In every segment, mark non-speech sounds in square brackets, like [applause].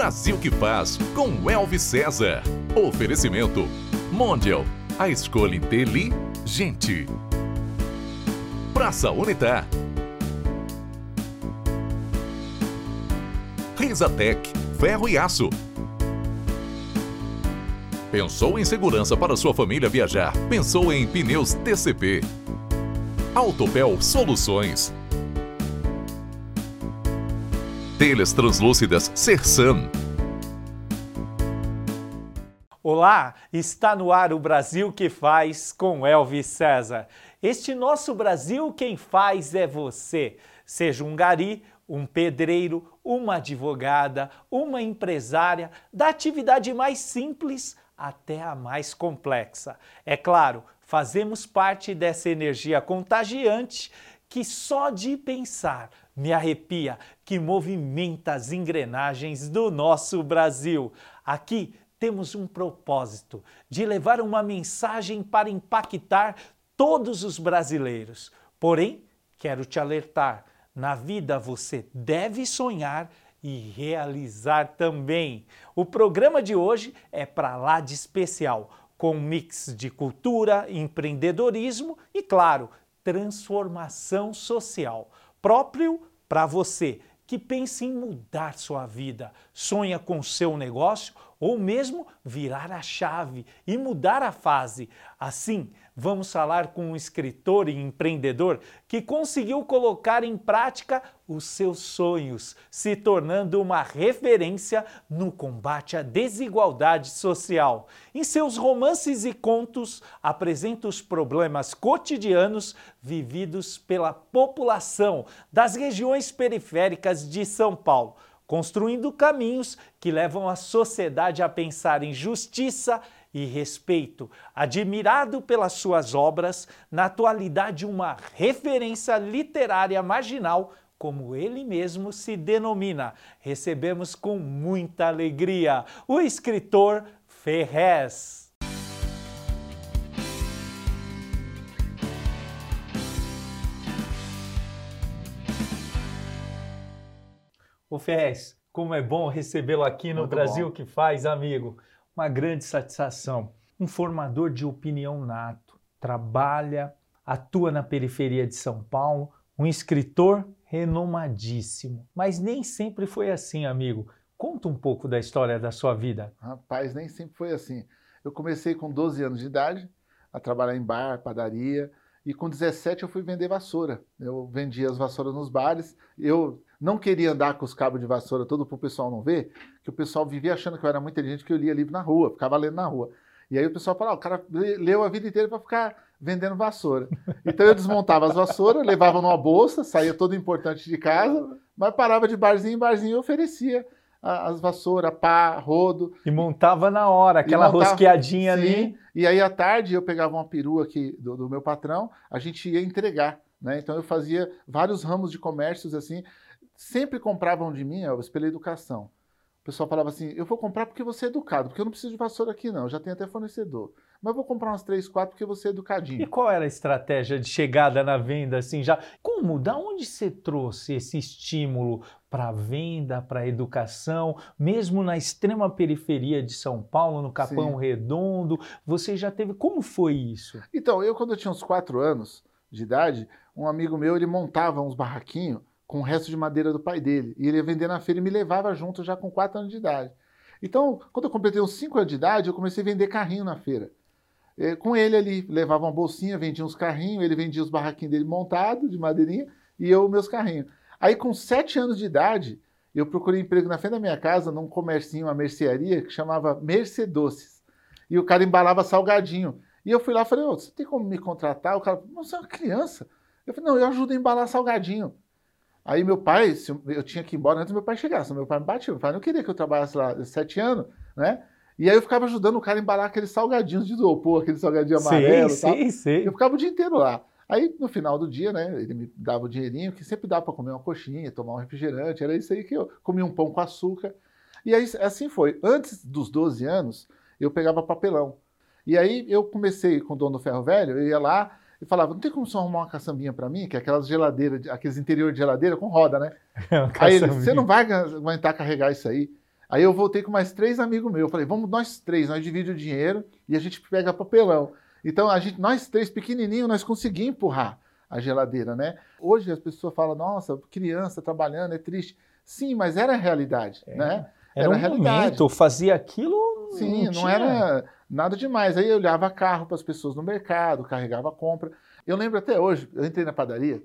Brasil que faz com Elvis César. Oferecimento Mondial, a escolha inteligente. Praça Unitar. Risatec, ferro e aço. Pensou em segurança para sua família viajar? Pensou em pneus TCP. Autopel Soluções. Telhas translúcidas Sersan. Olá, está no ar o Brasil que faz com Elvis César. Este nosso Brasil quem faz é você. Seja um gari, um pedreiro, uma advogada, uma empresária, da atividade mais simples até a mais complexa. É claro, fazemos parte dessa energia contagiante que só de pensar me arrepia, que movimenta as engrenagens do nosso Brasil. Aqui temos um propósito de levar uma mensagem para impactar todos os brasileiros. Porém, quero te alertar: na vida você deve sonhar e realizar também. O programa de hoje é para lá de especial, com um mix de cultura, empreendedorismo e, claro, transformação social, próprio para você que pensa em mudar sua vida, sonha com seu negócio ou mesmo virar a chave e mudar a fase. Assim, vamos falar com um escritor e empreendedor que conseguiu colocar em prática os seus sonhos, se tornando uma referência no combate à desigualdade social. Em seus romances e contos, apresenta os problemas cotidianos vividos pela população das regiões periféricas de São Paulo construindo caminhos que levam a sociedade a pensar em justiça e respeito. Admirado pelas suas obras, na atualidade uma referência literária marginal, como ele mesmo se denomina. Recebemos com muita alegria o escritor Ferrez. O Ferrez, como é bom recebê-lo aqui no Muito Brasil bom. que faz, amigo. Uma grande satisfação. Um formador de opinião nato, trabalha, atua na periferia de São Paulo, um escritor renomadíssimo. Mas nem sempre foi assim, amigo. Conta um pouco da história da sua vida. Rapaz, nem sempre foi assim. Eu comecei com 12 anos de idade a trabalhar em bar, padaria, e com 17 eu fui vender vassoura. Eu vendia as vassouras nos bares. Eu não queria andar com os cabos de vassoura todo para o pessoal não ver, que o pessoal vivia achando que eu era muito inteligente, que eu lia livro na rua, ficava lendo na rua. E aí o pessoal falava, ah, o cara le- leu a vida inteira para ficar vendendo vassoura. Então eu desmontava as vassouras, levava numa bolsa, saía todo importante de casa, mas parava de barzinho em barzinho e oferecia as vassouras, pá, rodo. E montava na hora, aquela montava- rosqueadinha Sim, ali. E aí à tarde eu pegava uma perua aqui do, do meu patrão, a gente ia entregar, né? Então eu fazia vários ramos de comércios assim, sempre compravam de mim, Elvis, pela educação. O pessoal falava assim: eu vou comprar porque você é educado, porque eu não preciso de vassoura aqui não, eu já tenho até fornecedor. Mas eu vou comprar umas três, quatro porque você é E educadinho. qual era a estratégia de chegada na venda assim já? Como? Da onde você trouxe esse estímulo para a venda, para educação, mesmo na extrema periferia de São Paulo, no Capão Sim. Redondo? Você já teve como foi isso? Então, eu quando eu tinha uns quatro anos de idade, um amigo meu, ele montava uns barraquinhos com o resto de madeira do pai dele. E ele ia vender na feira e me levava junto já com quatro anos de idade. Então, quando eu completei uns cinco anos de idade, eu comecei a vender carrinho na feira. Eh, Com ele ali, levava uma bolsinha, vendia uns carrinhos, ele vendia os barraquinhos dele montados, de madeirinha, e eu meus carrinhos. Aí, com sete anos de idade, eu procurei emprego na frente da minha casa, num comercinho, uma mercearia, que chamava Mercedoces. E o cara embalava salgadinho. E eu fui lá e falei, ô, você tem como me contratar? O cara falou, "Mas você é uma criança. Eu falei, não, eu ajudo a embalar salgadinho. Aí meu pai, se eu, tinha que ir embora antes do meu pai chegar, senão meu pai me batia. Meu pai não queria que eu trabalhasse lá sete anos, né? E aí eu ficava ajudando o cara a embalar aqueles salgadinhos de isopor, aquele salgadinho amarelo tal. Sei, sei. Eu ficava o dia inteiro lá. Aí, no final do dia, né, ele me dava o dinheirinho, que sempre dava para comer uma coxinha, tomar um refrigerante, era isso aí que eu comia um pão com açúcar. E aí, assim foi. Antes dos 12 anos, eu pegava papelão. E aí, eu comecei com o dono do ferro velho, eu ia lá e falava, não tem como você arrumar uma caçambinha para mim? Que é aquelas geladeiras, aqueles interior de geladeira com roda, né? [laughs] Aí ele, você não vai aguentar carregar isso aí. Aí eu voltei com mais três amigos meus. Eu falei, vamos nós três, nós dividimos o dinheiro e a gente pega papelão. Então, a gente, nós três pequenininhos, nós conseguimos empurrar a geladeira, né? Hoje as pessoas falam, nossa, criança trabalhando, é triste. Sim, mas era a realidade, É. né? Era, um momento, fazia aquilo. Sim, não, tinha- era nada demais. Aí eu olhava carro para as pessoas no mercado, carregava compra. Eu lembro até hoje, eu entrei na padaria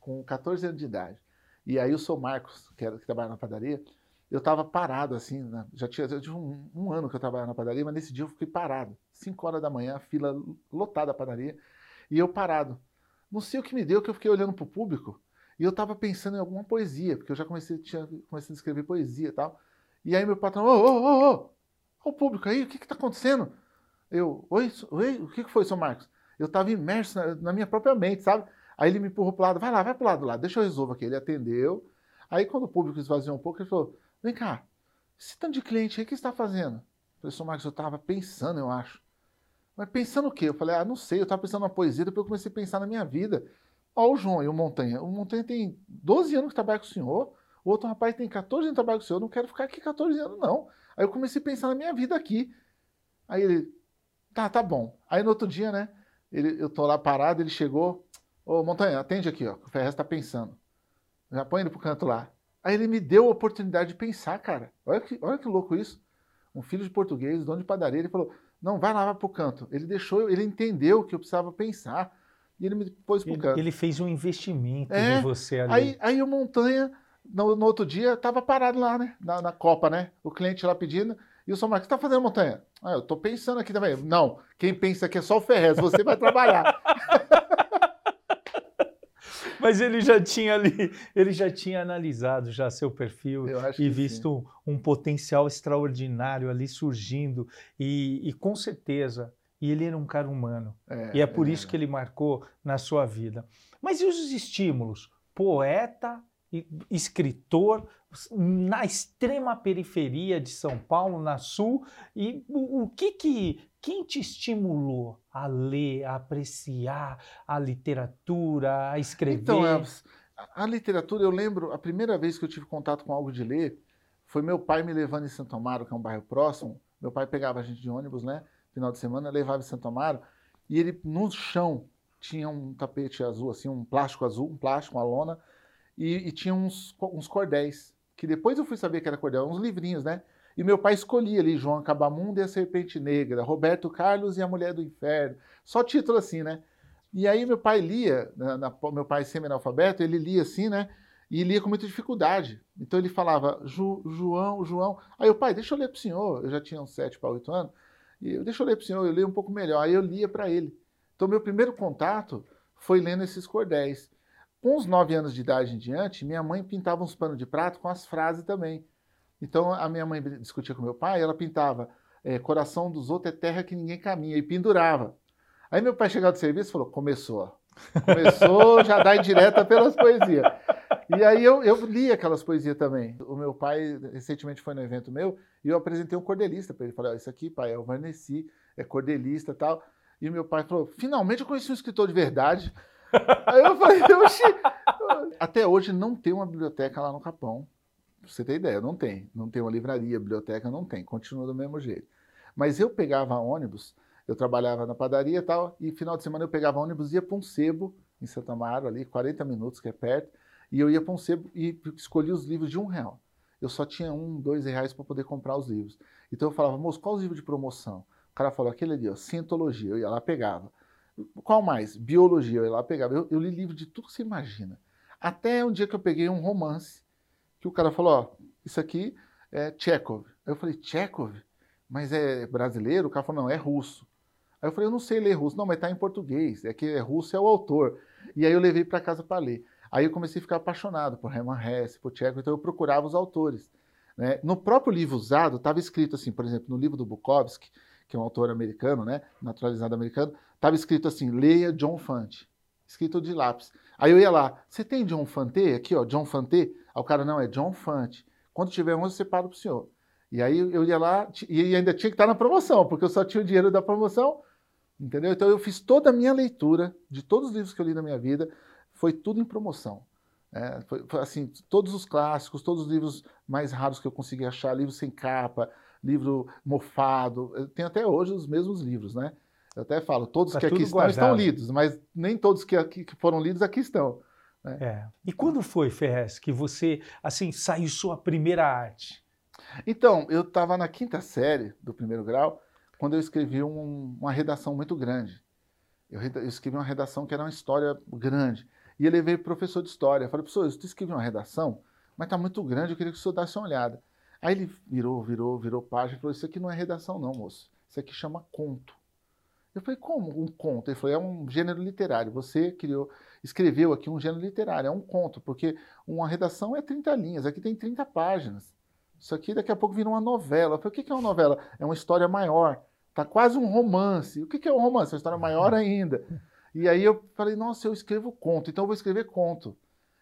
com 14 anos de idade. E aí o seu Marcos, que, era, que trabalhava na padaria, eu estava parado assim, na- já tinha, já tinha um, um ano que eu trabalhava na padaria, mas nesse dia eu fiquei parado. 5 horas da manhã, fila lotada a padaria, e eu parado. Não sei o que me deu, que eu fiquei olhando para o público, e eu estava pensando em alguma poesia, porque eu já comecei, tinha começado a escrever poesia e tal. E aí meu patrão, ô, ô, ô, ô, O público aí, o que está acontecendo? Eu, oi, oi, o que foi, seu Marcos? Eu estava imerso na, na minha própria mente, sabe? Aí ele me empurrou para o lado, vai lá, vai para o lado lá, deixa eu resolver aqui. Ele atendeu. Aí quando o público esvaziou um pouco, ele falou, vem cá, esse tanto de cliente aí, o que está fazendo? Eu falei, seu Marcos, eu estava pensando, eu acho. Mas pensando o quê? Eu falei, ah, não sei, eu estava pensando na poesia, depois eu comecei a pensar na minha vida. Ó, o João e o Montanha. O Montanha tem 12 anos que trabalha com o senhor, o outro rapaz tem 14 anos que trabalha com o senhor, eu não quero ficar aqui 14 anos, não. Aí eu comecei a pensar na minha vida aqui. Aí ele, tá, tá bom. Aí no outro dia, né, ele, eu tô lá parado, ele chegou, ô Montanha, atende aqui, ó, o Ferrez tá pensando. Já põe ele pro canto lá. Aí ele me deu a oportunidade de pensar, cara. Olha que, olha que louco isso. Um filho de português, dono de padaria, ele falou, não, vai lá, vai pro canto. Ele deixou, ele entendeu que eu precisava pensar. E ele me pôs pro Ele, canto. ele fez um investimento É, em você ali. Aí, aí o Montanha, no, no outro dia, tava parado lá, né? Na, na Copa, né? O cliente lá pedindo. E o São Marcos, o que tá fazendo, Montanha? Ah, eu tô pensando aqui também. Não, quem pensa aqui é só o Ferrez, você vai trabalhar. [laughs] Mas ele já tinha ali, ele já tinha analisado já seu perfil e que visto um, um potencial extraordinário ali surgindo e, e com certeza, e ele era um cara humano. É, E é por é. isso que ele marcou na sua vida. Mas e os estímulos? Poeta, escritor, na extrema periferia de São Paulo, na Sul, e o, que que quem te estimulou a ler, a apreciar a literatura, a escrever? Então, a literatura, eu lembro, a primeira vez que eu tive contato com algo de ler foi meu pai me levando em Santo Amaro, que é um bairro próximo. Meu pai pegava a gente de ônibus, né? Final de semana, levava em Santo Amaro. E ele, no chão, tinha um tapete azul, assim, um plástico azul, um plástico, uma lona. E, e tinha uns, uns cordéis, que depois eu fui saber que era cordel, uns livrinhos, né? E meu pai escolhia ali João Acabamundo e a Serpente Negra, Roberto Carlos e a Mulher do Inferno. Só título assim, né? E aí meu pai lia, na, na- meu pai semi-analfabeto, ele lia assim, né? E lia com muita dificuldade. Então ele falava, "Ju- João, João. Aí o pai, deixa eu ler para o senhor. Eu já tinha uns 7 para 8 anos. E eu, deixa eu ler para o senhor, eu leio um pouco melhor. Aí eu lia para ele. Então meu primeiro contato foi lendo esses cordéis. Com os 9 anos de idade em diante, minha mãe pintava uns panos de prato com as frases também. Então a minha mãe discutia com meu pai, ela pintava eh, coração dos outros é terra que ninguém caminha e pendurava. Aí meu pai chegava do serviço e falou: começou. Começou, [laughs] já dá indireta pelas poesias. E aí eu, eu li aquelas poesias também. O meu pai recentemente foi no evento meu e eu apresentei um cordelista para ele. Falei: ó, isso aqui, pai, é o Varnesi, é cordelista e tal. E meu pai falou: finalmente eu conheci um escritor de verdade. Aí eu falei: oxi. Até hoje não tem uma biblioteca lá no Capão. Pra você ter ideia, não tem. Não tem uma livraria, biblioteca, não tem. Continua do mesmo jeito. Mas eu pegava ônibus, eu trabalhava na padaria e tal, e final de semana eu pegava ônibus e ia para um sebo, em Santa Amaro, ali, 40 minutos, que é perto, e eu ia para um sebo e escolhia os livros de um real. Eu só tinha um, dois reais para poder comprar os livros. Então eu falava, moço, qual os livros de promoção? O cara falou, aquele ali, ó, Cientologia, eu ia lá pegava. Qual mais? Biologia, eu ia lá pegava. Eu, eu li livro de tudo que você imagina. Até um dia que eu peguei um romance, que o cara falou, ó, isso aqui é Chekhov. Aí eu falei, Chekhov? Mas é brasileiro? O cara falou, não, é russo. Aí eu falei, eu não sei ler russo. Não, mas tá em português. É que é russo é o autor. E aí eu levei para casa para ler. Aí eu comecei a ficar apaixonado por Hermann Hesse, por Chekhov, então eu procurava os autores. né? No próprio livro usado, estava escrito assim, por exemplo, no livro do Bukowski, que é um autor americano, né, naturalizado americano, estava escrito assim, leia John Fante, escrito de lápis. Aí eu ia lá, você tem John Fante? Aqui, ó, John Fante? Aí o cara, não, é John Fante. Quando tiver um, eu separo para o senhor. E aí eu ia lá, e ainda tinha que estar na promoção, porque eu só tinha o dinheiro da promoção, entendeu? Então eu fiz toda a minha leitura de todos os livros que eu li na minha vida, foi tudo em promoção. É, foi, foi, assim, todos os clássicos, todos os livros mais raros que eu consegui achar, livros sem capa, livro mofado. Tenho até hoje os mesmos livros, né? Eu até falo, todos tá que aqui estão, guardado. estão lidos, mas nem todos que, aqui, que foram lidos aqui estão. Né? É. E quando foi, Ferrez, que você, assim, saiu sua primeira arte? Então, eu estava na quinta série do primeiro grau, quando eu escrevi um, uma redação muito grande. Eu, eu, escrevi uma redação que era uma história grande. E eu levei o professor de história. Eu falei, professor, eu escrevi uma redação, mas está muito grande, eu queria que o senhor desse uma olhada. Aí ele virou, virou, virou página e falou, isso aqui não é redação não, moço. Isso aqui chama conto. Eu falei, como um conto? Ele falou, é um gênero literário. Você criou, escreveu aqui um gênero literário, é um conto, porque uma redação é 30 linhas, aqui tem 30 páginas. Isso aqui daqui a pouco vira uma novela. Eu falei, o que é uma novela? É uma história maior. Tá quase um romance. O que é um romance? É uma história maior ainda. E aí eu falei, nossa, eu escrevo conto, então eu vou escrever conto.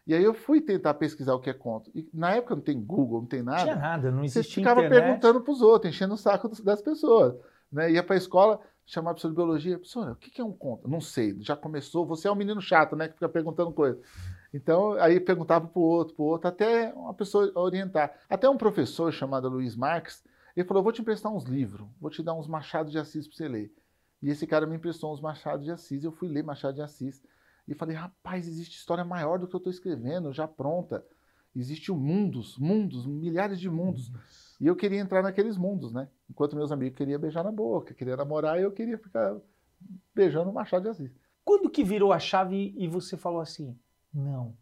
E aí eu fui tentar pesquisar o que é conto. E na época não tem Google, não tem nada. Não tinha nada, não existia Você ficava internet. perguntando para os outros, enchendo o saco das pessoas. Né? Ia para a escola, chamar a professor de biologia, professora, o que é um conto? Não sei, já começou, você é um menino chato, né, que fica perguntando coisas. Então, aí perguntava para o outro, para o outro, até uma pessoa orientar. Até um professor chamado Luiz Marques, ele falou, vou te emprestar uns livros, vou te dar uns Machado de Assis para você ler. E esse cara me emprestou uns Machado de Assis, eu fui ler Machado de Assis. E falei, rapaz, existe história maior do que eu estou escrevendo, já pronta. Existe mundos, mundos, milhares de mundos. E eu queria entrar naqueles mundos, né? Enquanto meus amigos queriam beijar na boca, queriam namorar, eu queria ficar beijando o Machado de Assis. Quando que virou a chave e você falou assim, não,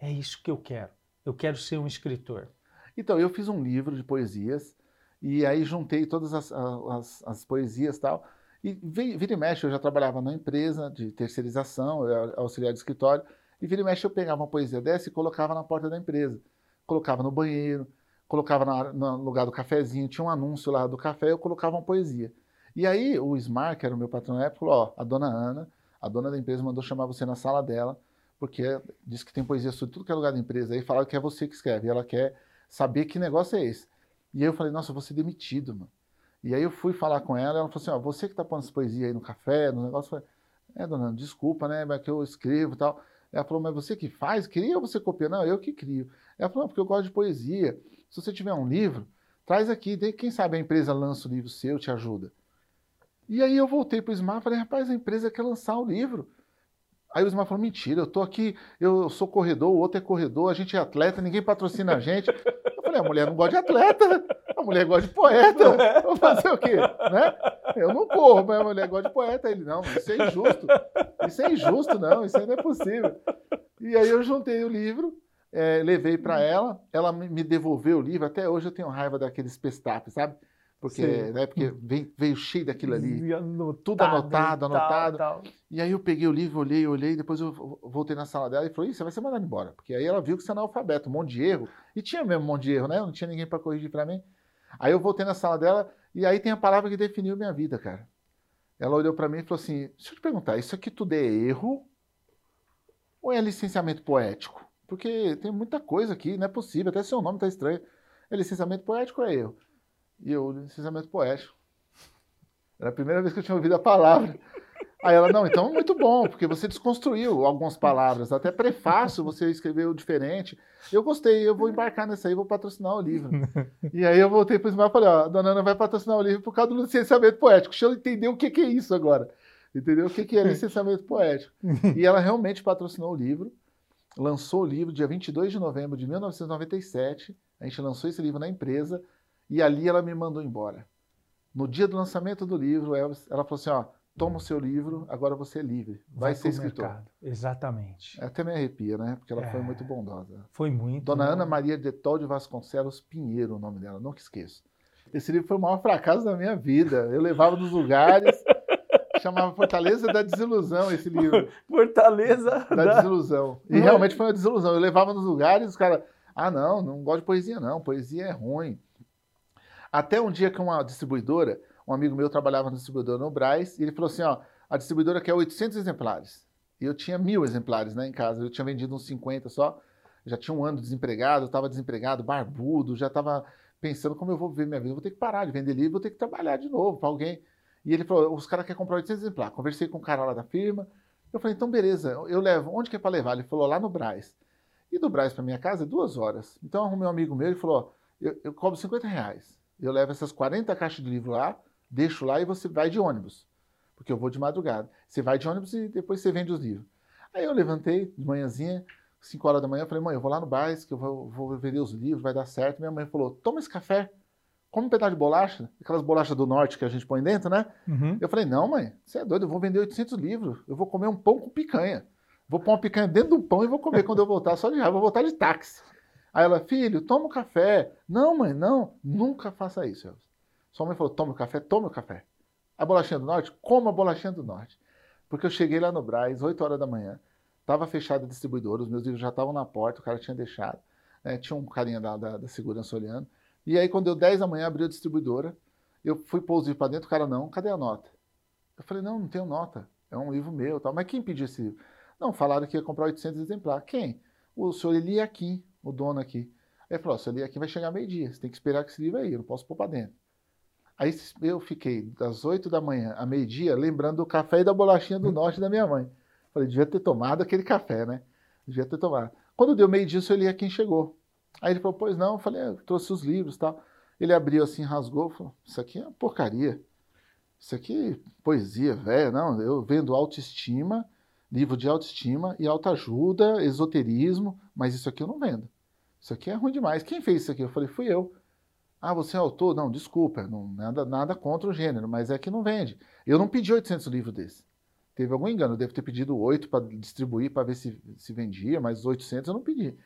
é isso que eu quero, eu quero ser um escritor? Então, eu fiz um livro de poesias e aí juntei todas as, as, as poesias e tal. E vira e mexe, eu já trabalhava numa empresa de terceirização, eu era auxiliar de escritório, e vira e mexe eu pegava uma poesia dessa e colocava na porta da empresa. Colocava no banheiro, colocava na, no lugar do cafezinho, tinha um anúncio lá do café, eu colocava uma poesia. E aí o Smart, que era o meu patrão na época, falou, ó, a dona Ana, a dona da empresa mandou chamar você na sala dela, porque diz que tem poesia sobre tudo que é lugar da empresa, aí falaram que é você que escreve, e ela quer saber que negócio é esse. E aí eu falei, nossa, eu vou ser demitido, mano. E aí eu fui falar com ela, ela falou assim, ó, você que tá pondo essa poesia aí no café, no negócio, eu falei, é, dona Ana, desculpa, né, mas que eu escrevo e tal. Ela falou, mas você que faz? Cria ou você copia? Não, eu que crio. Ela falou, não, porque eu gosto de poesia. Se você tiver um livro, traz aqui, quem sabe a empresa lança o livro seu, te ajuda. E aí eu voltei para o Smar e falei, rapaz, a empresa quer lançar o livro. Aí o Smar falou, mentira, eu tô aqui, eu sou corredor, o outro é corredor, a gente é atleta, ninguém patrocina a gente. Eu falei, a mulher não gosta de atleta, a mulher gosta de poeta. Vou fazer o quê? Né? Eu não corro, mas a mulher gosta de poeta. Ele, não, isso é injusto. Isso é injusto, não, isso não é possível. E aí eu juntei o livro, é, levei para ela, ela me devolveu o livro. Até hoje eu tenho raiva daqueles pestapes, sabe? Porque, né, porque veio, veio, cheio daquilo ali. Anotado, tudo anotado, anotado. Tal, tal. E aí eu peguei o livro, olhei, olhei, depois eu voltei na sala dela e falei, você vai ser mandado embora. Porque aí ela viu que você é analfabeto, um monte de erro. E tinha mesmo um monte de erro, né? Não tinha ninguém para corrigir para mim. Aí eu voltei na sala dela e aí tem a palavra que definiu minha vida, cara. Ela olhou para mim e falou assim: deixa eu te perguntar, isso aqui tudo é erro ou é licenciamento poético? Porque tem muita coisa aqui, não é possível, até seu nome está estranho. É licenciamento poético é erro? E eu, licenciamento poético. Era a primeira vez que eu tinha ouvido a palavra. Aí ela, não, então muito bom, porque você desconstruiu algumas palavras, até prefácio você escreveu diferente. Eu gostei, eu vou embarcar nessa aí, vou patrocinar o livro. E aí eu voltei para o Ismael e falei, ó, a dona Ana vai patrocinar o livro por causa do licenciamento poético. Deixa eu entender o que, que é isso agora. Entendeu? O que, que é [laughs] licenciamento poético. E ela realmente patrocinou o livro lançou o livro dia 22 de novembro de 1997. A gente lançou esse livro na empresa e ali ela me mandou embora. No dia do lançamento do livro, ela, falou assim: ó, toma o seu livro, agora você é livre, vai, vai ser escritor. Mercado. Exatamente. Até me arrepia, né? Porque ela é, foi muito bondosa. Foi muito. Dona bom. Ana Maria de Tol de Vasconcelos Pinheiro, o nome dela, nunca esqueço. Esse livro foi o maior fracasso da minha vida. Eu levava nos lugares. [laughs] chamava Fortaleza da Desilusão esse livro. [laughs] Fortaleza da, da... Desilusão. E realmente foi uma desilusão. Eu levava nos lugares, os caras, ah, não, não gosto de poesia, não, poesia é ruim. Até um dia que uma distribuidora, um amigo meu trabalhava na distribuidora no Braz, e ele falou assim: ó, a distribuidora quer 800 exemplares. E eu tinha mil exemplares né, em casa, eu tinha vendido uns 50 só. Já tinha um ano desempregado, estava desempregado, barbudo, já estava pensando como eu vou viver minha vida. Eu vou ter que parar de vender livro, vou ter que trabalhar de novo para alguém. E ele falou: os caras querem comprar 800 exemplares. Conversei com o cara lá da firma. Eu falei: então beleza, eu levo. Onde que é para levar? Ele falou: lá no Braz. E do Braz para minha casa é duas horas. Então eu arrumei um amigo meu e falou: eu, eu cobro 50 reais. Eu levo essas 40 caixas de livro lá, deixo lá e você vai de ônibus. Porque eu vou de madrugada. Você vai de ônibus e depois você vende os livros. Aí eu levantei de manhãzinha, 5 horas da manhã, falei, mãe, eu vou lá no Braz, que eu vou, vou vender os livros, vai dar certo. Minha mãe falou, toma esse café, come um pedaço de bolacha, aquelas bolachas do norte que a gente põe dentro, né? Uhum. Eu falei, não, mãe, você é doido, eu vou vender 800 livros, eu vou comer um pão com picanha. Vou pôr uma picanha dentro do pão e vou comer quando eu voltar, só de raiva, vou voltar de táxi. Aí ela, filho, toma um café. Não, mãe, não, nunca faça isso. Elvis. Sua mãe falou, toma o café, toma o café. A bolachinha do norte, coma a bolachinha do norte. Porque eu cheguei lá no Braz, 8 horas da manhã, estava fechada a distribuidora, os meus livros já estavam na porta, o cara tinha deixado. Né? Tinha um carinha da, da, da, segurança olhando. E aí, quando deu 10 da manhã, abriu a distribuidora, eu fui pôr os livros para dentro, o cara, não, cadê a nota? Eu falei, não, não tenho nota, é um livro meu. Tal. Mas quem pediu esse livro? Não, falaram que ia comprar 800 exemplares. Quem? O senhor Eliakim, o dono aqui. Aí ele falou, o senhor Eliakim vai chegar meio-dia, você tem que esperar que esse livro aí, eu não posso pôr para dentro. Aí eu fiquei das 8 da manhã a meio-dia lembrando do café e da bolachinha do [laughs] norte da minha mãe. Falei, devia ter tomado aquele café, né? Devia ter tomado. Quando deu meio-dia, o senhor Eliakim chegou. Aí ele falou, pois não, eu falei, eu é, trouxe os livros e tal. Ele abriu assim, rasgou, falou, isso aqui é porcaria. Isso aqui é poesia velha, não. Eu vendo autoestima, livro de autoestima e autoajuda, esoterismo, mas isso aqui eu não vendo. Isso aqui é ruim demais. Quem fez isso aqui? Eu falei, fui eu. Ah, você é autor? Não, desculpa, não, nada, nada contra o gênero, mas é que não vende. Eu não pedi 800 livros desse. Teve algum engano, eu devo ter pedido 8 para distribuir, para ver se, se vendia, mas 800 eu não pedi.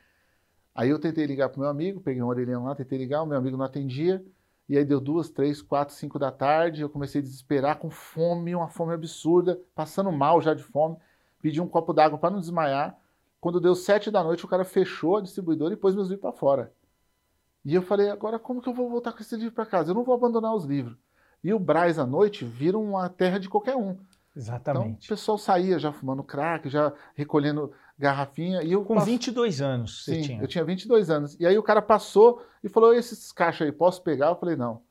Aí eu tentei ligar para o meu amigo, peguei um orelhão lá, tentei ligar, o meu amigo não atendia, e aí deu duas, três, quatro, cinco da tarde, eu comecei a desesperar, com fome, uma fome absurda, passando mal já de fome, pedi um copo d'água para não desmaiar. Quando deu sete da noite, o cara fechou a distribuidora e pôs meus livros para fora. E eu falei, agora como que eu vou voltar com esse livro para casa? Eu não vou abandonar os livros. E o Braz à noite vira uma terra de qualquer um. Exatamente. Então, o pessoal saía já fumando crack, já recolhendo garrafinha. E eu Com passo... 22 anos Sim, tinha. eu tinha 22 anos. E aí o cara passou e falou, esses caixas aí, posso pegar? Eu falei, não,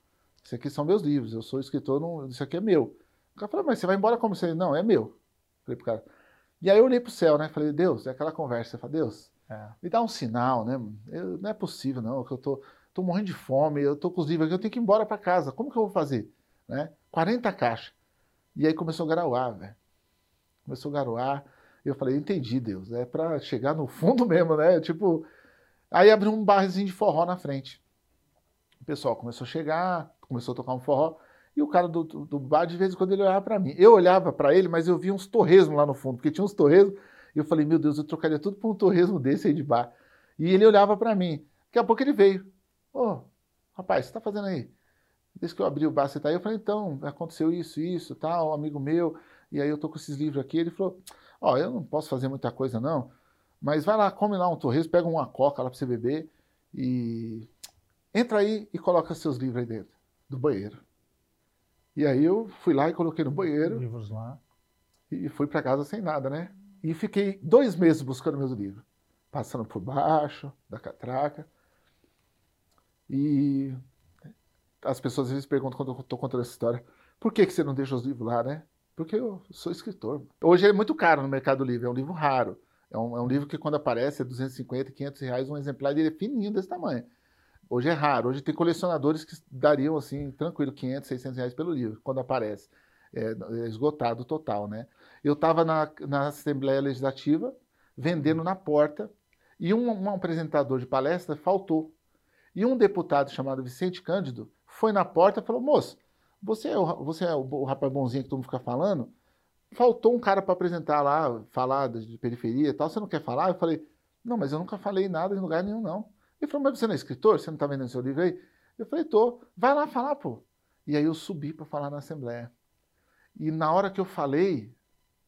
isso aqui são meus livros, eu sou escritor, não... isso aqui é meu. O cara falou, mas você vai embora como? Você, não, é meu. Eu falei pro cara. E aí eu olhei pro céu, né? Falei, Deus, é aquela conversa. Eu falei, Deus, é. me dá um sinal, né? Eu, não é possível, não, que eu tô estou morrendo de fome, eu estou com os livros aqui, eu tenho que ir embora para casa. Como que eu vou fazer? Né? 40 caixas. E aí começou a garoar, velho. Começou a garoar. Eu falei, entendi, Deus. É para chegar no fundo [laughs] mesmo, né? Tipo. Aí abriu um barzinho de forró na frente. O pessoal começou a chegar, começou a tocar um forró. E o cara do, do, bar, de vez em quando, ele olhava para mim. Eu olhava para ele, mas eu via uns torresmos lá no fundo, porque tinha uns torresmos. E eu falei, meu Deus, eu trocaria tudo por um torresmo desse aí de bar. E ele olhava para mim. Daqui a pouco ele veio. Ô, oh, rapaz, você está fazendo aí? Desde que eu abri o bar, você tá aí? Eu falei, então, aconteceu isso, isso, tal, um amigo meu, e aí eu tô com esses livros aqui. Ele falou, ó, oh, eu não posso fazer muita coisa não, mas vai lá, come lá um torresmo, pega uma coca lá para você beber e entra aí e coloca seus livros aí dentro do banheiro. E aí eu fui lá e coloquei no banheiro. Livros lá. E fui para casa sem nada, né? E fiquei dois meses buscando meus livros, passando por baixo da catraca. E as pessoas às vezes perguntam quando eu estou contando essa história, por que, que você não deixa os livros lá, né? Porque eu sou escritor. Hoje é muito caro no Mercado Livre, é um livro raro. É um, é um livro que quando aparece é 250, 500 reais um exemplar, ele é fininho desse tamanho. Hoje é raro. Hoje tem colecionadores que dariam, assim, tranquilo, 500, 600 reais pelo livro, quando aparece. É, é esgotado total, né? Eu estava na, na Assembleia Legislativa, vendendo na porta, e um, um apresentador de palestra faltou. E um deputado chamado Vicente Cândido foi na porta e falou: Moço, você é o, você é o, rapaz bonzinho que todo mundo fica falando? Faltou um cara para apresentar lá, falar de periferia e tal. Você não quer falar? Eu falei: Não, mas eu nunca falei nada em lugar nenhum, não. Ele falou: Mas você não é escritor? Você não está vendendo seu livro aí? Eu falei: Tô. Vai lá falar, pô. E aí eu subi para falar na Assembleia. E na hora que eu falei,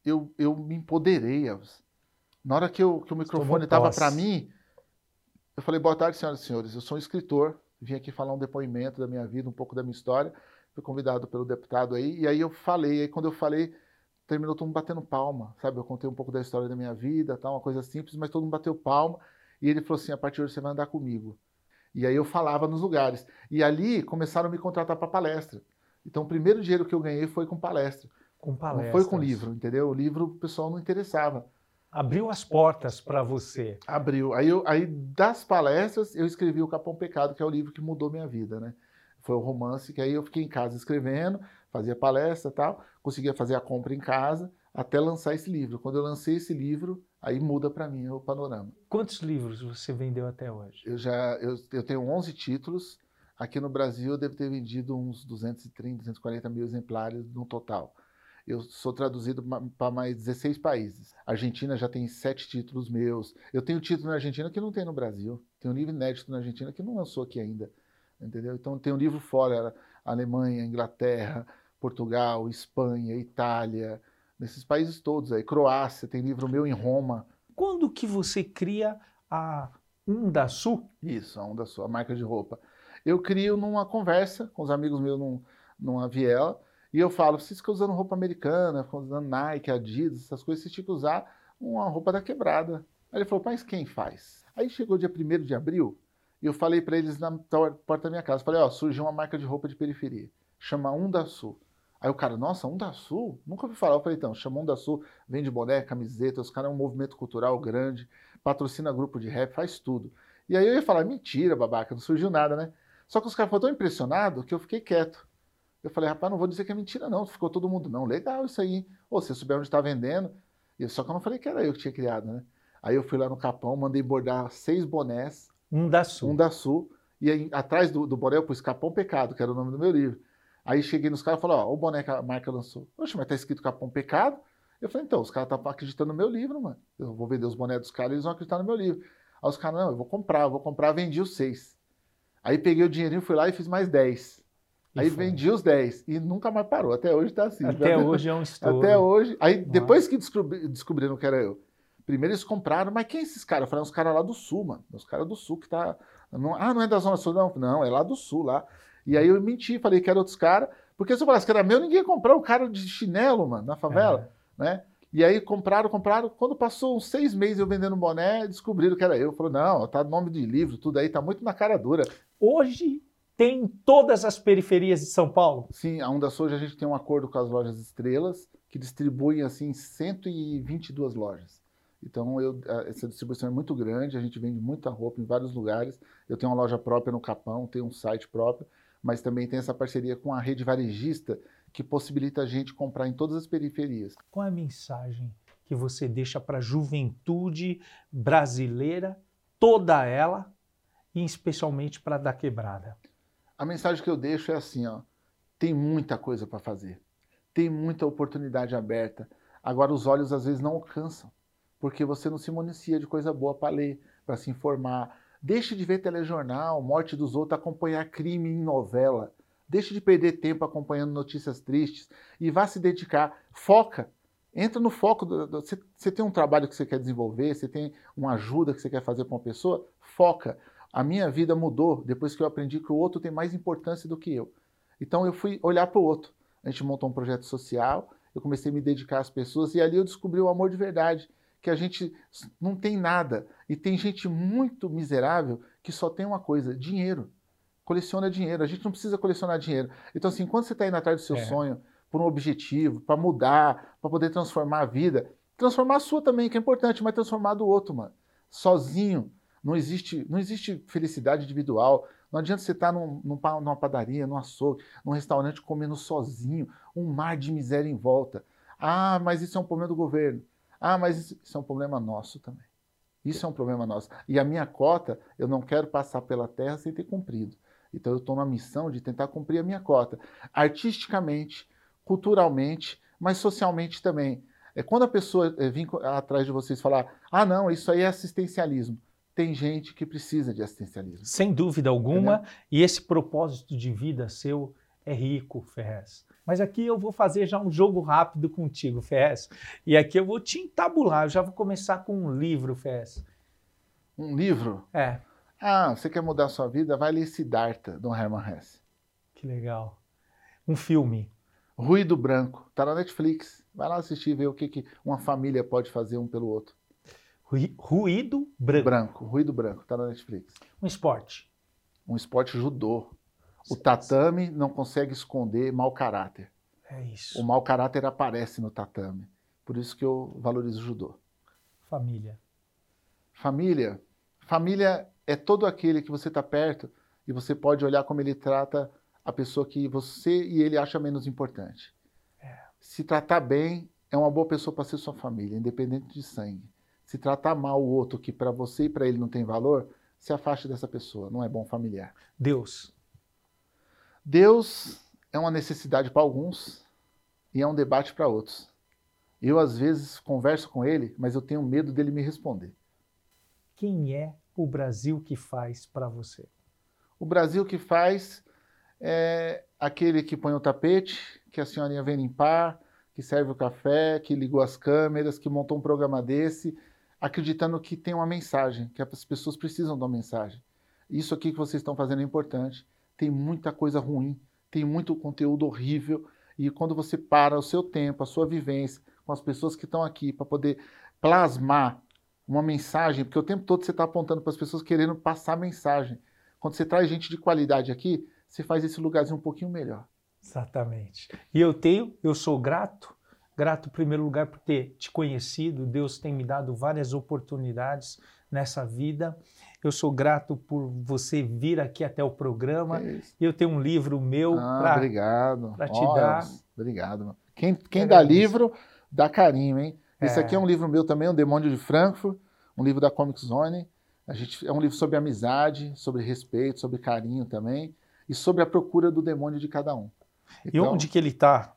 eu, eu me empoderei, Elvis. Na hora que, eu, que o microfone estava para mim, eu falei, boa tarde, senhoras e senhores. Eu sou um escritor, vim aqui falar um depoimento da minha vida, um pouco da minha história. Fui convidado pelo deputado aí, e aí eu falei. Aí quando eu falei, terminou todo mundo batendo palma, sabe? Eu contei um pouco da história da minha vida, tal, uma coisa simples, mas todo mundo bateu palma. E ele falou assim: a partir de hoje você vai andar comigo. E aí eu falava nos lugares. E ali começaram a me contratar para palestra. Então o primeiro dinheiro que eu ganhei foi com palestra. Com palestra. Não foi com livro, entendeu? O livro o pessoal não interessava. abriu as portas para você. Abriu. Aí, eu, aí, das palestras, eu escrevi o Capão Pecado, que é o livro que mudou minha vida, né? Foi o romance que aí eu fiquei em casa escrevendo, fazia palestra e tal, conseguia fazer a compra em casa até lançar esse livro. Quando eu lancei esse livro, aí muda para mim o panorama. Quantos livros você vendeu até hoje? Eu já eu, eu tenho 11 títulos. Aqui no Brasil eu devo ter vendido uns 230, 240 mil exemplares no total. Eu sou traduzido para mais 16 países. A Argentina já tem sete títulos meus. Eu tenho título na Argentina que não tem no Brasil. Tem um livro inédito na Argentina que não lançou aqui ainda. Entendeu? Então tem um livro fora, Alemanha, Inglaterra, Portugal, Espanha, Itália, nesses países todos aí. Croácia, tem livro meu em Roma. Quando que você cria a Unda Sul? Isso, a Unda Sul, a marca de roupa. Eu crio numa conversa com os amigos meus num, numa viela e eu falo, vocês ficam usando roupa americana, ficam usando Nike, Adidas, essas coisas, vocês tinham que usar uma roupa da quebrada. Aí ele falou, mas quem faz? Aí chegou dia 1 de abril e eu falei para eles na porta da minha casa, falei, ó, surgiu uma marca de roupa de periferia, chama Unda Sul. Aí o cara, nossa, Unda Sul? Nunca ouvi falar. Eu falei, então, chama Unda Sul, vende boné, camiseta, os caras é um movimento cultural grande, patrocina grupo de rap, faz tudo. E aí eu ia falar, mentira, babaca, não surgiu nada, né? Só que os caras foram tão impressionados que eu fiquei quieto. Eu falei, rapaz, não vou dizer que é mentira, não. Ficou todo mundo, não. Legal isso aí. Ou você souber onde está vendendo. E só que eu não falei que era eu que tinha criado, né? Aí eu fui lá no Capão, mandei bordar seis bonés. Um da Sul. Um. E aí, atrás do, do boné eu pus Capão Pecado, que era o nome do meu livro. Aí cheguei nos caras e falei, ó, o boné que a marca lançou. Oxe, mas tá escrito Capão Pecado? Eu falei, então, os caras estão tá acreditando no meu livro, mano. Eu vou vender os bonés dos caras e eles vão acreditar no meu livro. Aí os caras, não, eu vou comprar, eu vou comprar, vendi os seis. Aí peguei o dinheirinho, fui lá e fiz mais dez. Aí foi. vendi os 10 e nunca mais parou. Até hoje está assim. Até hoje é um [laughs] estouro. Até hoje. Aí depois que descobri, descobriram que era eu, primeiro eles compraram, mas quem é esses caras? Eu falei, uns caras lá do sul, mano. Os caras do sul que tá. Não, ah, não é da Zona Sul, não. Não, é lá do sul, lá. E aí eu menti, falei que era outros caras. Porque se eu falasse que era meu, ninguém ia comprar o cara de chinelo, mano, na favela. É. Né? E aí compraram, compraram. Quando passou uns seis meses eu vendendo boné, descobriram que era eu. Falou, não, tá nome de livro, tudo aí, tá muito na cara dura. Hoje tem em todas as periferias de São Paulo? Sim, a Onda Soja a gente tem um acordo com as lojas Estrelas, que distribuem assim 122 lojas. Então eu, essa distribuição é muito grande, a gente vende muita roupa em vários lugares. Eu tenho uma loja própria no Capão, tenho um site próprio, mas também tem essa parceria com a rede varejista que possibilita a gente comprar em todas as periferias. Qual é a mensagem que você deixa para a juventude brasileira, toda ela, e especialmente para a da quebrada? A mensagem que eu deixo é assim, ó, tem muita coisa para fazer, tem muita oportunidade aberta. Agora os olhos às vezes não alcançam, porque você não se municia de coisa boa para ler, para se informar. Deixe de ver telejornal, morte dos outros, acompanhar crime em novela. Deixe de perder tempo acompanhando notícias tristes e vá se dedicar. Foca. Entra no foco. você, tem um trabalho que você quer desenvolver, você tem uma ajuda que você quer fazer para uma pessoa, foca. A minha vida mudou depois que eu aprendi que o outro tem mais importância do que eu. Então eu fui olhar para o outro. A gente montou um projeto social, eu comecei a me dedicar às pessoas e ali eu descobri o amor de verdade, que a gente não tem nada e tem gente muito miserável que só tem uma coisa, dinheiro. Coleciona dinheiro. A gente não precisa colecionar dinheiro. Então assim, quando você está indo atrás do seu é. sonho, por um objetivo, para mudar, para poder transformar a vida, transformar a sua também, que é importante, mas transformar do outro, mano. Sozinho, não existe, não existe felicidade individual. Não adianta você estar num, numa padaria, num açougue, num restaurante comendo sozinho, um mar de miséria em volta. Ah, mas isso é um problema do governo. Ah, mas isso, é um problema nosso também. Isso é um problema nosso. E a minha cota, eu não quero passar pela terra sem ter cumprido. Então eu estou na missão de tentar cumprir a minha cota. Artisticamente, culturalmente, mas socialmente também. É quando a pessoa é, vir atrás de vocês falar, ah, não, isso aí é assistencialismo tem gente que precisa de assistencialismo. Sem dúvida alguma, Entendeu? e esse propósito de vida seu é rico, Ferrez. Mas aqui eu vou fazer já um jogo rápido contigo, Ferrez. E aqui eu vou te entabular, eu já vou começar com um livro, Ferrez. Um livro? É. Ah, você quer mudar a sua vida? Vai ler Siddhartha, do Hermann Hesse. Que legal. Um filme. Ruído Branco, tá na Netflix. Vai lá assistir e ver o que, que uma família pode fazer um pelo outro. Ruído branco. Branco, ruído branco, tá na Netflix. Um esporte. Um esporte judô. O tatame não consegue esconder mau caráter. É isso. O mau caráter aparece no tatame. Por isso que eu valorizo o judô. família? Família. Família é todo aquele que você está perto e você pode olhar como ele trata a pessoa que você e ele acha menos importante. É. Se tratar bem, é uma boa pessoa para ser sua família, independente de sangue. Se tratar mal o outro que para você e para ele não tem valor, se afaste dessa pessoa, não é bom familiar. Deus. Deus é uma necessidade para alguns e é um debate para outros. Eu às vezes converso com ele, mas eu tenho medo dele me responder. Quem é o Brasil que faz para você? O Brasil que faz é aquele que põe o tapete, que a senhorinha vem limpar, que serve o café, que ligou as câmeras, que montou um programa desse, acreditando que tem uma mensagem, que as pessoas precisam de uma mensagem. Isso aqui que vocês estão fazendo é importante. Tem muita coisa ruim, tem muito conteúdo horrível, e quando você para o seu tempo, a sua vivência com as pessoas que estão aqui para poder plasmar uma mensagem, porque o tempo todo você está apontando para as pessoas querendo passar mensagem. Quando você traz gente de qualidade aqui, você faz esse lugarzinho um pouquinho melhor. Exatamente. E eu tenho, eu sou grato, grato em primeiro lugar por ter te conhecido. Deus tem me dado várias oportunidades nessa vida. Eu sou grato por você vir aqui até o programa. É eu tenho um livro meu ah, para te oh, dar. Obrigado. Quem, quem dá livro, dá carinho, hein? Esse é. aqui é um livro meu também, O Demônio de Frankfurt, um livro da Comic Zone. A gente, é um livro sobre amizade, sobre respeito, sobre carinho também, e sobre a procura do demônio de cada um. Então, e onde que ele está?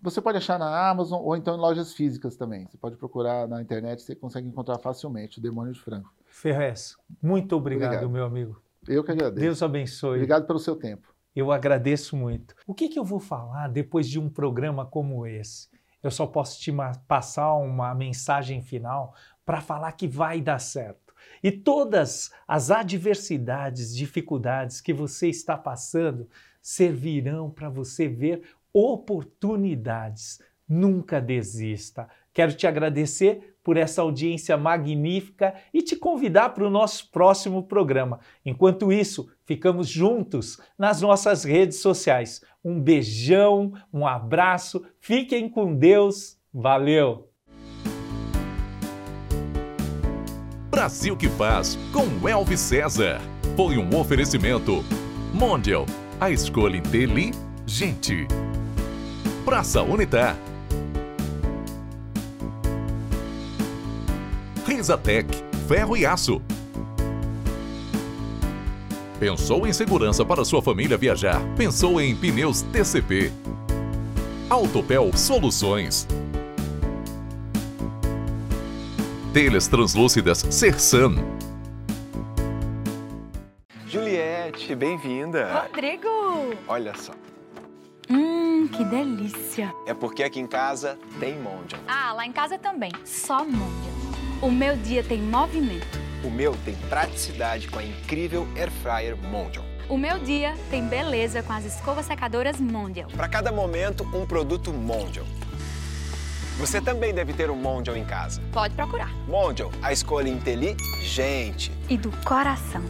Você pode achar na Amazon ou então em lojas físicas também. Você pode procurar na internet, você consegue encontrar facilmente o Demônio de Franco. Ferrez, muito obrigado, obrigado, meu amigo. Eu que agradeço. Deus abençoe. Obrigado pelo seu tempo. Eu agradeço muito. O que, que eu vou falar depois de um programa como esse? Eu só posso te passar uma mensagem final para falar que vai dar certo. E todas as adversidades, dificuldades que você está passando servirão para você ver oportunidades. Nunca desista. Quero te agradecer por essa audiência magnífica e te convidar para o nosso próximo programa. Enquanto isso, ficamos juntos nas nossas redes sociais. Um beijão, um abraço, fiquem com Deus. Valeu! Brasil que faz com Elvis César. Foi um oferecimento. Mondial, a escolha inteligente. Praça Unitar Risatec, ferro e aço. Pensou em segurança para sua família viajar? Pensou em pneus TCP. Autopel Soluções. Telhas translúcidas Sersan. Juliette, bem-vinda. Rodrigo! Olha só. Hum, que delícia. É porque aqui em casa tem Mondial. Ah, lá em casa também. Só Mondial. O meu dia tem movimento. O meu tem praticidade com a incrível Air Fryer Mondial. O meu dia tem beleza com as escovas secadoras Mondial. Para cada momento, um produto Mondial. Você também deve ter um Mondial em casa. Pode procurar. Mondial, a escolha inteligente. E do coração.